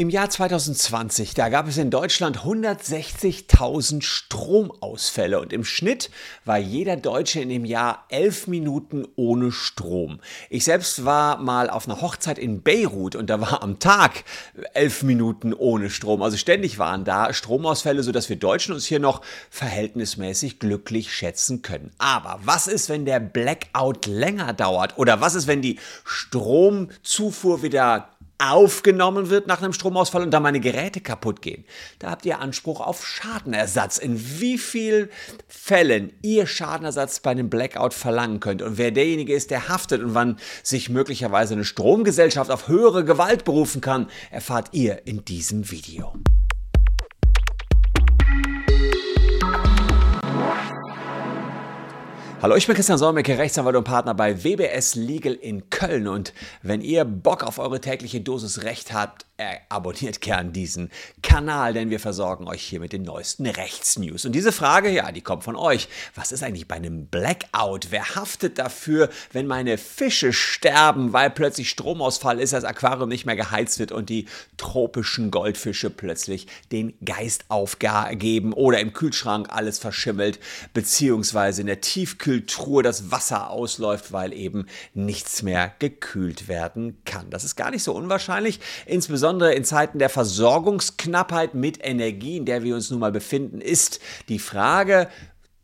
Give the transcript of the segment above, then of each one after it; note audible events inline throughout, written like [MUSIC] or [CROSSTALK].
Im Jahr 2020, da gab es in Deutschland 160.000 Stromausfälle und im Schnitt war jeder Deutsche in dem Jahr elf Minuten ohne Strom. Ich selbst war mal auf einer Hochzeit in Beirut und da war am Tag elf Minuten ohne Strom. Also ständig waren da Stromausfälle, sodass wir Deutschen uns hier noch verhältnismäßig glücklich schätzen können. Aber was ist, wenn der Blackout länger dauert? Oder was ist, wenn die Stromzufuhr wieder aufgenommen wird nach einem Stromausfall und da meine Geräte kaputt gehen. Da habt ihr Anspruch auf Schadenersatz. In wie vielen Fällen ihr Schadenersatz bei einem Blackout verlangen könnt und wer derjenige ist, der haftet und wann sich möglicherweise eine Stromgesellschaft auf höhere Gewalt berufen kann, erfahrt ihr in diesem Video. Hallo, ich bin Christian Solmecke, Rechtsanwalt und Partner bei WBS Legal in Köln. Und wenn ihr Bock auf eure tägliche Dosis Recht habt, äh, abonniert gern diesen Kanal, denn wir versorgen euch hier mit den neuesten Rechtsnews. Und diese Frage, ja, die kommt von euch. Was ist eigentlich bei einem Blackout? Wer haftet dafür, wenn meine Fische sterben, weil plötzlich Stromausfall ist, das Aquarium nicht mehr geheizt wird und die tropischen Goldfische plötzlich den Geist aufgeben oder im Kühlschrank alles verschimmelt, beziehungsweise in der Tiefkühltruhe das Wasser ausläuft, weil eben nichts mehr gekühlt werden kann. Das ist gar nicht so unwahrscheinlich, insbesondere in Zeiten der Versorgungsknappheit mit Energie, in der wir uns nun mal befinden, ist die Frage,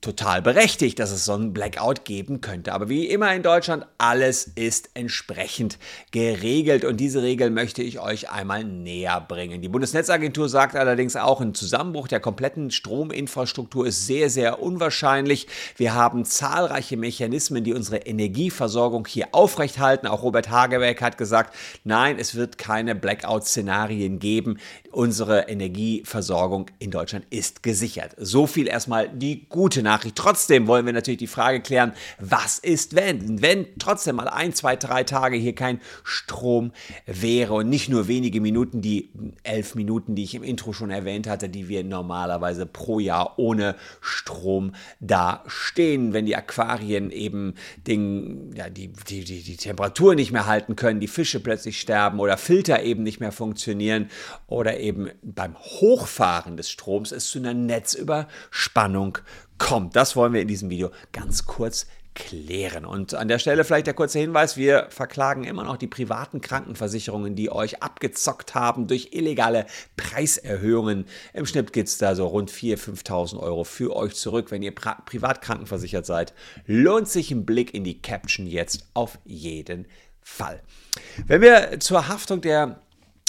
total berechtigt, dass es so einen Blackout geben könnte. Aber wie immer in Deutschland, alles ist entsprechend geregelt und diese Regel möchte ich euch einmal näher bringen. Die Bundesnetzagentur sagt allerdings auch, ein Zusammenbruch der kompletten Strominfrastruktur ist sehr, sehr unwahrscheinlich. Wir haben zahlreiche Mechanismen, die unsere Energieversorgung hier aufrechthalten. Auch Robert Hagebeck hat gesagt, nein, es wird keine Blackout-Szenarien geben. Unsere Energieversorgung in Deutschland ist gesichert. So viel erstmal die gute Nachricht. Trotzdem wollen wir natürlich die Frage klären, was ist, wenn? Wenn trotzdem mal ein, zwei, drei Tage hier kein Strom wäre und nicht nur wenige Minuten, die elf Minuten, die ich im Intro schon erwähnt hatte, die wir normalerweise pro Jahr ohne Strom da stehen, wenn die Aquarien eben den, ja, die, die, die, die Temperatur nicht mehr halten können, die Fische plötzlich sterben oder Filter eben nicht mehr funktionieren oder eben beim Hochfahren des Stroms es zu einer Netzüberspannung kommt. Das wollen wir in diesem Video ganz kurz klären. Und an der Stelle vielleicht der kurze Hinweis, wir verklagen immer noch die privaten Krankenversicherungen, die euch abgezockt haben durch illegale Preiserhöhungen. Im Schnitt geht es da so rund 4.000, 5.000 Euro für euch zurück, wenn ihr privat krankenversichert seid. Lohnt sich ein Blick in die Caption jetzt auf jeden Fall. Wenn wir zur Haftung der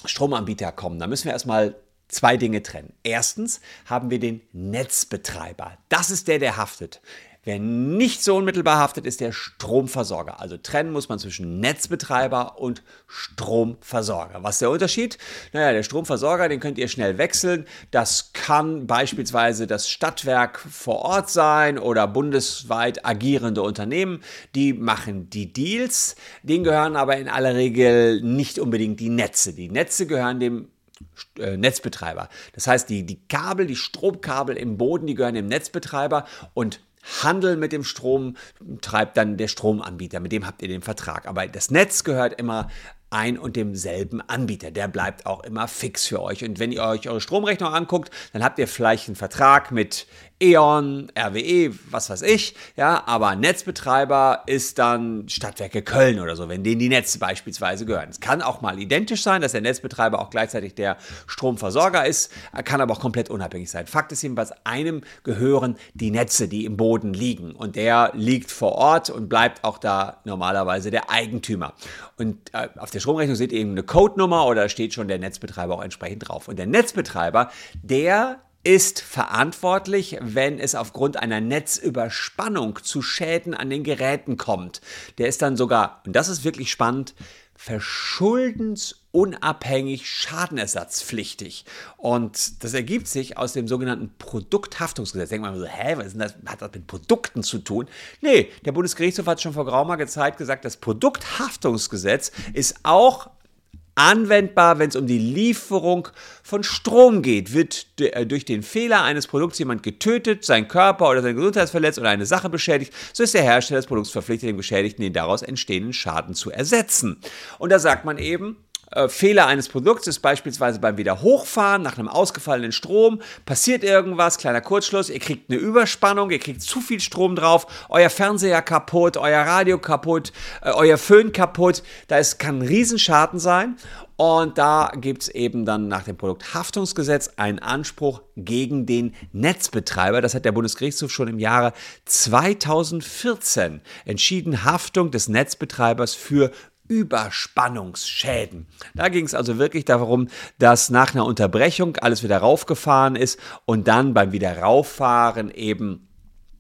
Stromanbieter kommen, dann müssen wir erstmal zwei Dinge trennen. Erstens haben wir den Netzbetreiber. Das ist der, der haftet. Wer nicht so unmittelbar haftet, ist der Stromversorger. Also trennen muss man zwischen Netzbetreiber und Stromversorger. Was ist der Unterschied? Naja, der Stromversorger, den könnt ihr schnell wechseln. Das kann beispielsweise das Stadtwerk vor Ort sein oder bundesweit agierende Unternehmen. Die machen die Deals. Denen gehören aber in aller Regel nicht unbedingt die Netze. Die Netze gehören dem äh, Netzbetreiber. Das heißt, die, die Kabel, die Stromkabel im Boden, die gehören dem Netzbetreiber und Handel mit dem Strom treibt dann der Stromanbieter, mit dem habt ihr den Vertrag. Aber das Netz gehört immer ein und demselben Anbieter. Der bleibt auch immer fix für euch. Und wenn ihr euch eure Stromrechnung anguckt, dann habt ihr vielleicht einen Vertrag mit E.ON, RWE, was weiß ich, ja, aber Netzbetreiber ist dann Stadtwerke Köln oder so, wenn denen die Netze beispielsweise gehören. Es kann auch mal identisch sein, dass der Netzbetreiber auch gleichzeitig der Stromversorger ist, kann aber auch komplett unabhängig sein. Fakt ist jedenfalls, einem gehören die Netze, die im Boden liegen und der liegt vor Ort und bleibt auch da normalerweise der Eigentümer. Und äh, auf der Stromrechnung seht ihr eben eine Codenummer oder steht schon der Netzbetreiber auch entsprechend drauf. Und der Netzbetreiber, der ist verantwortlich, wenn es aufgrund einer Netzüberspannung zu Schäden an den Geräten kommt. Der ist dann sogar, und das ist wirklich spannend, verschuldensunabhängig schadenersatzpflichtig. Und das ergibt sich aus dem sogenannten Produkthaftungsgesetz. Denkt man so, hä, was ist das? Hat das mit Produkten zu tun? Nee, der Bundesgerichtshof hat schon vor geraumer Zeit gesagt, das Produkthaftungsgesetz ist auch anwendbar, wenn es um die Lieferung von Strom geht. Wird äh, durch den Fehler eines Produkts jemand getötet, sein Körper oder seine Gesundheit verletzt oder eine Sache beschädigt, so ist der Hersteller des Produkts verpflichtet, dem Geschädigten den daraus entstehenden Schaden zu ersetzen. Und da sagt man eben, äh, Fehler eines Produkts ist beispielsweise beim Wiederhochfahren nach einem ausgefallenen Strom, passiert irgendwas, kleiner Kurzschluss, ihr kriegt eine Überspannung, ihr kriegt zu viel Strom drauf, euer Fernseher kaputt, euer Radio kaputt, äh, euer Föhn kaputt, da ist, kann ein Riesenschaden sein und da gibt es eben dann nach dem Produkthaftungsgesetz einen Anspruch gegen den Netzbetreiber. Das hat der Bundesgerichtshof schon im Jahre 2014 entschieden. Haftung des Netzbetreibers für Überspannungsschäden. Da ging es also wirklich darum, dass nach einer Unterbrechung alles wieder raufgefahren ist und dann beim Wiederauffahren eben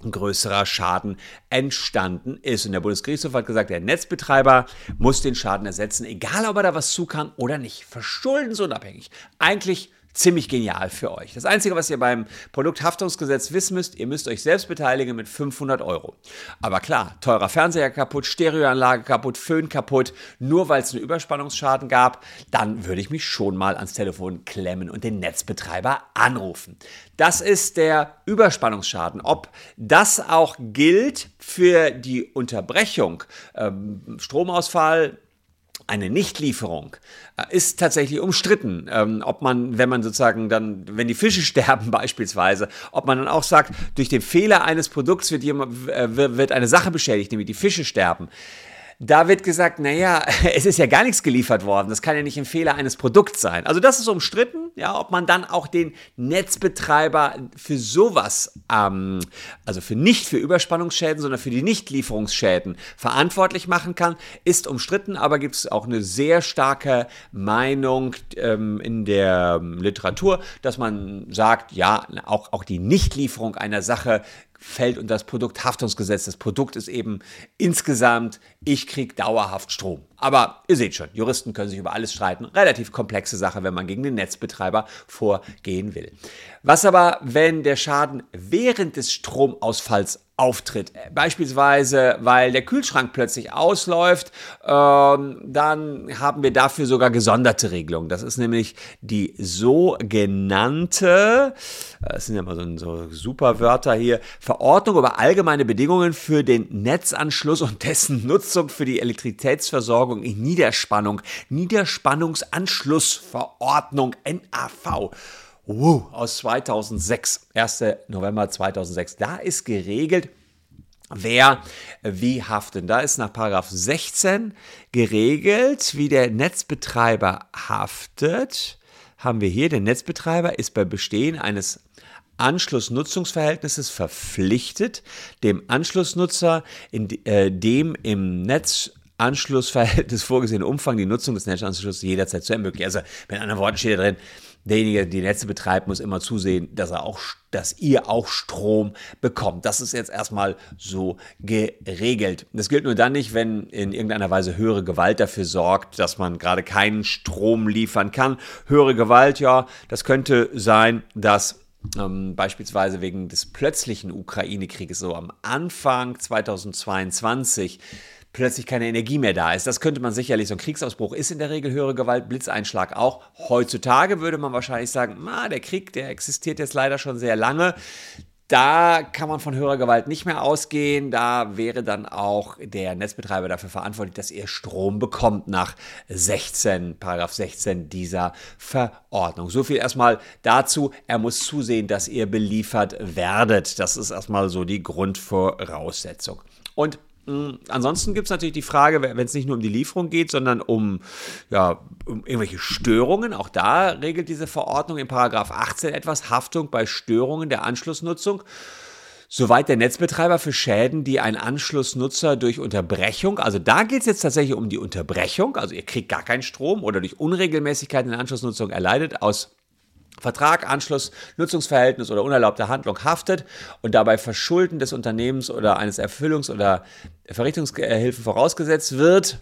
ein größerer Schaden entstanden ist. Und der Bundesgerichtshof hat gesagt, der Netzbetreiber muss den Schaden ersetzen, egal ob er da was zu kann oder nicht. Verschuldensunabhängig. Eigentlich ziemlich genial für euch. Das Einzige, was ihr beim Produkthaftungsgesetz wissen müsst, ihr müsst euch selbst beteiligen mit 500 Euro. Aber klar, teurer Fernseher kaputt, Stereoanlage kaputt, Föhn kaputt, nur weil es einen Überspannungsschaden gab, dann würde ich mich schon mal ans Telefon klemmen und den Netzbetreiber anrufen. Das ist der Überspannungsschaden. Ob das auch gilt für die Unterbrechung, ähm, Stromausfall, eine Nichtlieferung äh, ist tatsächlich umstritten, ähm, ob man, wenn man sozusagen dann, wenn die Fische [LAUGHS] sterben beispielsweise, ob man dann auch sagt, durch den Fehler eines Produkts wird, jemand, äh, wird eine Sache beschädigt, nämlich die Fische sterben. Da wird gesagt, naja, [LAUGHS] es ist ja gar nichts geliefert worden. Das kann ja nicht ein Fehler eines Produkts sein. Also das ist umstritten, ja, ob man dann auch den Netzbetreiber für sowas, ähm, also für nicht für Überspannungsschäden, sondern für die Nichtlieferungsschäden verantwortlich machen kann, ist umstritten, aber gibt es auch eine sehr starke Meinung ähm, in der Literatur, dass man sagt, ja, auch, auch die Nichtlieferung einer Sache fällt unter das Produkthaftungsgesetz. Das Produkt ist eben insgesamt, ich kriege dauerhaft Strom. Aber ihr seht schon, Juristen können sich über alles streiten. Relativ komplexe Sache, wenn man gegen den Netzbetreiber vorgehen will. Was aber, wenn der Schaden während des Stromausfalls auftritt. Beispielsweise, weil der Kühlschrank plötzlich ausläuft, ähm, dann haben wir dafür sogar gesonderte Regelungen. Das ist nämlich die sogenannte, äh, das sind ja mal so, so super Wörter hier, Verordnung über allgemeine Bedingungen für den Netzanschluss und dessen Nutzung für die Elektrizitätsversorgung in Niederspannung. Niederspannungsanschlussverordnung NAV. Wow, aus 2006, 1. November 2006. Da ist geregelt, wer wie haftet. Da ist nach Paragraph 16 geregelt, wie der Netzbetreiber haftet. Haben wir hier, der Netzbetreiber ist bei Bestehen eines Anschlussnutzungsverhältnisses verpflichtet, dem Anschlussnutzer in äh, dem im Netzanschlussverhältnis vorgesehenen Umfang die Nutzung des Netzanschlusses jederzeit zu ermöglichen. Also mit anderen Worten steht da drin, derjenige, der die Netze betreibt, muss immer zusehen, dass er auch, dass ihr auch Strom bekommt. Das ist jetzt erstmal so geregelt. Das gilt nur dann nicht, wenn in irgendeiner Weise höhere Gewalt dafür sorgt, dass man gerade keinen Strom liefern kann. Höhere Gewalt, ja, das könnte sein, dass ähm, beispielsweise wegen des plötzlichen Ukraine-Krieges so am Anfang 2022 plötzlich keine Energie mehr da ist. Das könnte man sicherlich, so ein Kriegsausbruch ist in der Regel höhere Gewalt, Blitzeinschlag auch. Heutzutage würde man wahrscheinlich sagen, na, der Krieg, der existiert jetzt leider schon sehr lange. Da kann man von höherer Gewalt nicht mehr ausgehen. Da wäre dann auch der Netzbetreiber dafür verantwortlich, dass er Strom bekommt nach 16, Paragraph 16 dieser Verordnung. So viel erstmal dazu. Er muss zusehen, dass ihr beliefert werdet. Das ist erstmal so die Grundvoraussetzung. Und ansonsten gibt es natürlich die Frage, wenn es nicht nur um die Lieferung geht, sondern um, ja, um irgendwelche Störungen. Auch da regelt diese Verordnung in Paragraph 18 etwas Haftung bei Störungen der Anschlussnutzung. Soweit der Netzbetreiber für Schäden, die ein Anschlussnutzer durch Unterbrechung, also da geht es jetzt tatsächlich um die Unterbrechung, also ihr kriegt gar keinen Strom oder durch Unregelmäßigkeiten in der Anschlussnutzung erleidet aus Vertrag, Anschluss, Nutzungsverhältnis oder unerlaubte Handlung haftet und dabei Verschulden des Unternehmens oder eines Erfüllungs- oder Verrichtungshilfen vorausgesetzt wird,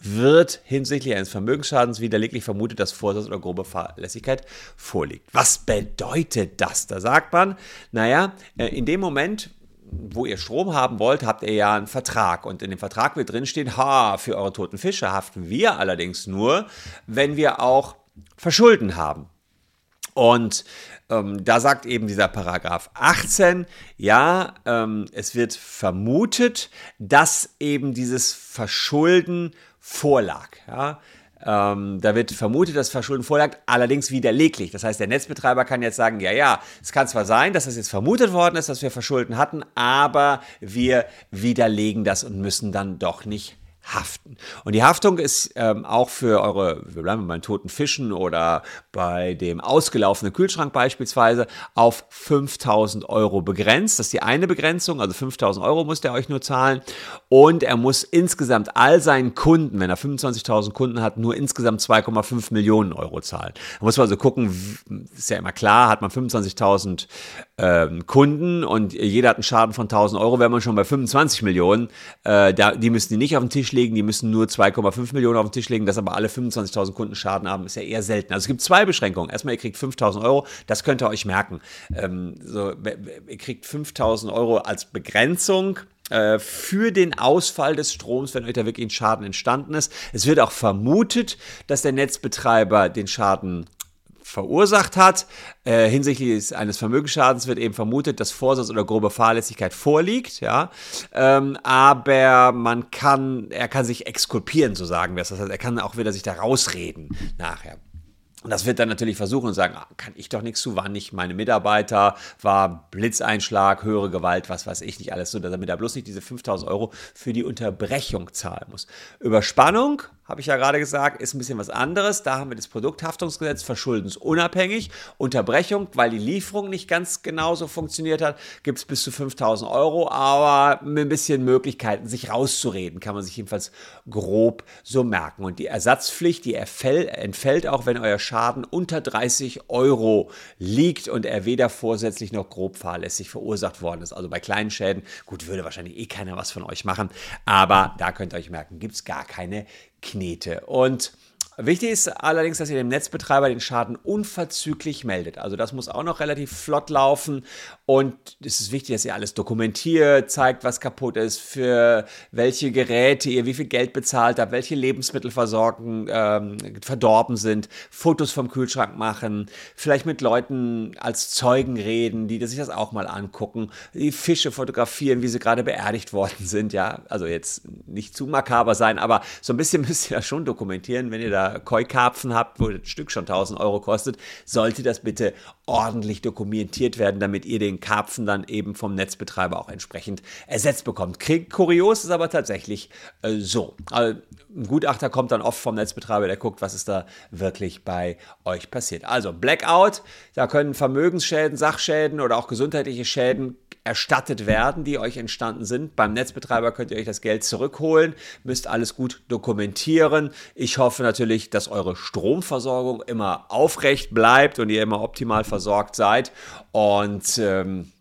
wird hinsichtlich eines Vermögensschadens widerleglich vermutet, dass Vorsatz oder grobe Fahrlässigkeit vorliegt. Was bedeutet das? Da sagt man, naja, äh, in dem Moment, wo ihr Strom haben wollt, habt ihr ja einen Vertrag. Und in dem Vertrag wird drinstehen, ha, für eure toten Fische haften wir allerdings nur, wenn wir auch Verschulden haben. Und ähm, da sagt eben dieser Paragraph 18, ja, ähm, es wird vermutet, dass eben dieses Verschulden vorlag. Ja? Ähm, da wird vermutet, dass Verschulden vorlag, allerdings widerleglich. Das heißt, der Netzbetreiber kann jetzt sagen, ja, ja, es kann zwar sein, dass das jetzt vermutet worden ist, dass wir Verschulden hatten, aber wir widerlegen das und müssen dann doch nicht haften. Und die Haftung ist ähm, auch für eure, wir bleiben bei toten Fischen oder bei dem ausgelaufenen Kühlschrank beispielsweise, auf 5000 Euro begrenzt. Das ist die eine Begrenzung, also 5000 Euro muss der euch nur zahlen. Und er muss insgesamt all seinen Kunden, wenn er 25.000 Kunden hat, nur insgesamt 2,5 Millionen Euro zahlen. Da muss man also gucken, ist ja immer klar, hat man 25.000 ähm, Kunden und jeder hat einen Schaden von 1000 Euro, wäre man schon bei 25 Millionen. Äh, da, die müssen die nicht auf den Tisch legen, die müssen nur 2,5 Millionen auf den Tisch legen, dass aber alle 25.000 Kunden Schaden haben, ist ja eher selten. Also es gibt zwei Beschränkungen. Erstmal, ihr kriegt 5.000 Euro, das könnt ihr euch merken. Ähm, so, ihr kriegt 5.000 Euro als Begrenzung äh, für den Ausfall des Stroms, wenn euch da wirklich ein Schaden entstanden ist. Es wird auch vermutet, dass der Netzbetreiber den Schaden verursacht hat. Äh, hinsichtlich eines Vermögensschadens wird eben vermutet, dass Vorsatz oder grobe Fahrlässigkeit vorliegt, ja. Ähm, aber man kann, er kann sich exkulpieren, so sagen wir es. Das heißt, er kann auch wieder sich da rausreden nachher. Und das wird dann natürlich versuchen und sagen, ah, kann ich doch nichts zu, waren nicht meine Mitarbeiter, war Blitzeinschlag, höhere Gewalt, was weiß ich nicht alles so, damit er bloß nicht diese 5000 Euro für die Unterbrechung zahlen muss. Überspannung habe ich ja gerade gesagt, ist ein bisschen was anderes. Da haben wir das Produkthaftungsgesetz verschuldensunabhängig. Unterbrechung, weil die Lieferung nicht ganz genauso funktioniert hat, gibt es bis zu 5000 Euro, aber mit ein bisschen Möglichkeiten, sich rauszureden, kann man sich jedenfalls grob so merken. Und die Ersatzpflicht, die entfällt auch, wenn euer Schaden unter 30 Euro liegt und er weder vorsätzlich noch grob fahrlässig verursacht worden ist. Also bei kleinen Schäden, gut, würde wahrscheinlich eh keiner was von euch machen, aber da könnt ihr euch merken, gibt es gar keine Knete. Und Wichtig ist allerdings, dass ihr dem Netzbetreiber den Schaden unverzüglich meldet. Also das muss auch noch relativ flott laufen und es ist wichtig, dass ihr alles dokumentiert, zeigt, was kaputt ist, für welche Geräte ihr wie viel Geld bezahlt habt, welche Lebensmittelversorgung ähm, verdorben sind, Fotos vom Kühlschrank machen, vielleicht mit Leuten als Zeugen reden, die sich das auch mal angucken, die Fische fotografieren, wie sie gerade beerdigt worden [LAUGHS] sind. Ja, also jetzt nicht zu makaber sein, aber so ein bisschen [LAUGHS] müsst ihr das schon dokumentieren, wenn ihr da Koi-Karpfen habt, wo das Stück schon 1000 Euro kostet, sollte das bitte ordentlich dokumentiert werden, damit ihr den Karpfen dann eben vom Netzbetreiber auch entsprechend ersetzt bekommt. Kurios ist aber tatsächlich äh, so. Also, ein Gutachter kommt dann oft vom Netzbetreiber, der guckt, was ist da wirklich bei euch passiert. Also Blackout, da können Vermögensschäden, Sachschäden oder auch gesundheitliche Schäden erstattet werden, die euch entstanden sind. Beim Netzbetreiber könnt ihr euch das Geld zurückholen, müsst alles gut dokumentieren. Ich hoffe natürlich, dass eure Stromversorgung immer aufrecht bleibt und ihr immer optimal versorgt seid. Und ähm,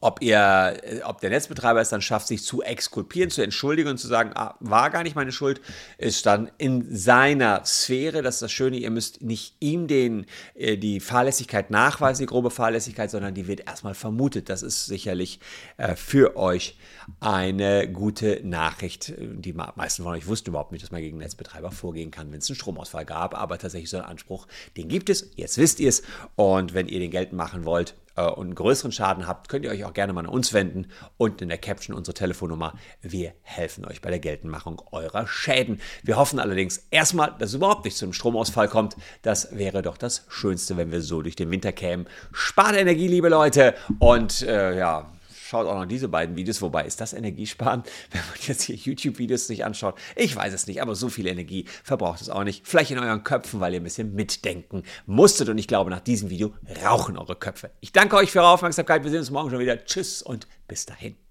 ob ihr, äh, ob der Netzbetreiber es dann schafft, sich zu exkulpieren, zu entschuldigen und zu sagen, ah, war gar nicht meine Schuld, ist dann in seiner Sphäre. Das ist das Schöne, ihr müsst nicht ihm den, äh, die Fahrlässigkeit nachweisen, die grobe Fahrlässigkeit, sondern die wird erstmal vermutet. Das ist sicherlich äh, für euch eine gute Nachricht. Die meisten von euch wussten überhaupt nicht, dass man gegen Netzbetreiber vorgehen kann, wenn es einen Stromausfall gab, aber tatsächlich so einen Anspruch, den gibt es. Jetzt wisst ihr es. Und wenn ihr den geltend machen wollt, und einen größeren Schaden habt, könnt ihr euch auch gerne mal an uns wenden. Und in der Caption unsere Telefonnummer. Wir helfen euch bei der Geltendmachung eurer Schäden. Wir hoffen allerdings erstmal, dass es überhaupt nicht zu einem Stromausfall kommt. Das wäre doch das Schönste, wenn wir so durch den Winter kämen. Spart Energie, liebe Leute. Und äh, ja, schaut auch noch diese beiden Videos. Wobei, ist das Energiesparen, [LAUGHS] wenn man jetzt hier YouTube-Videos sich anschaut? Ich weiß es nicht, aber so viel Energie verbraucht es auch nicht. Vielleicht in euren Köpfen, weil ihr ein bisschen mitdenken musstet. Und ich glaube, nach diesem Video rauchen eure Köpfe. Ich danke euch für eure Aufmerksamkeit. Wir sehen uns morgen schon wieder. Tschüss und bis dahin.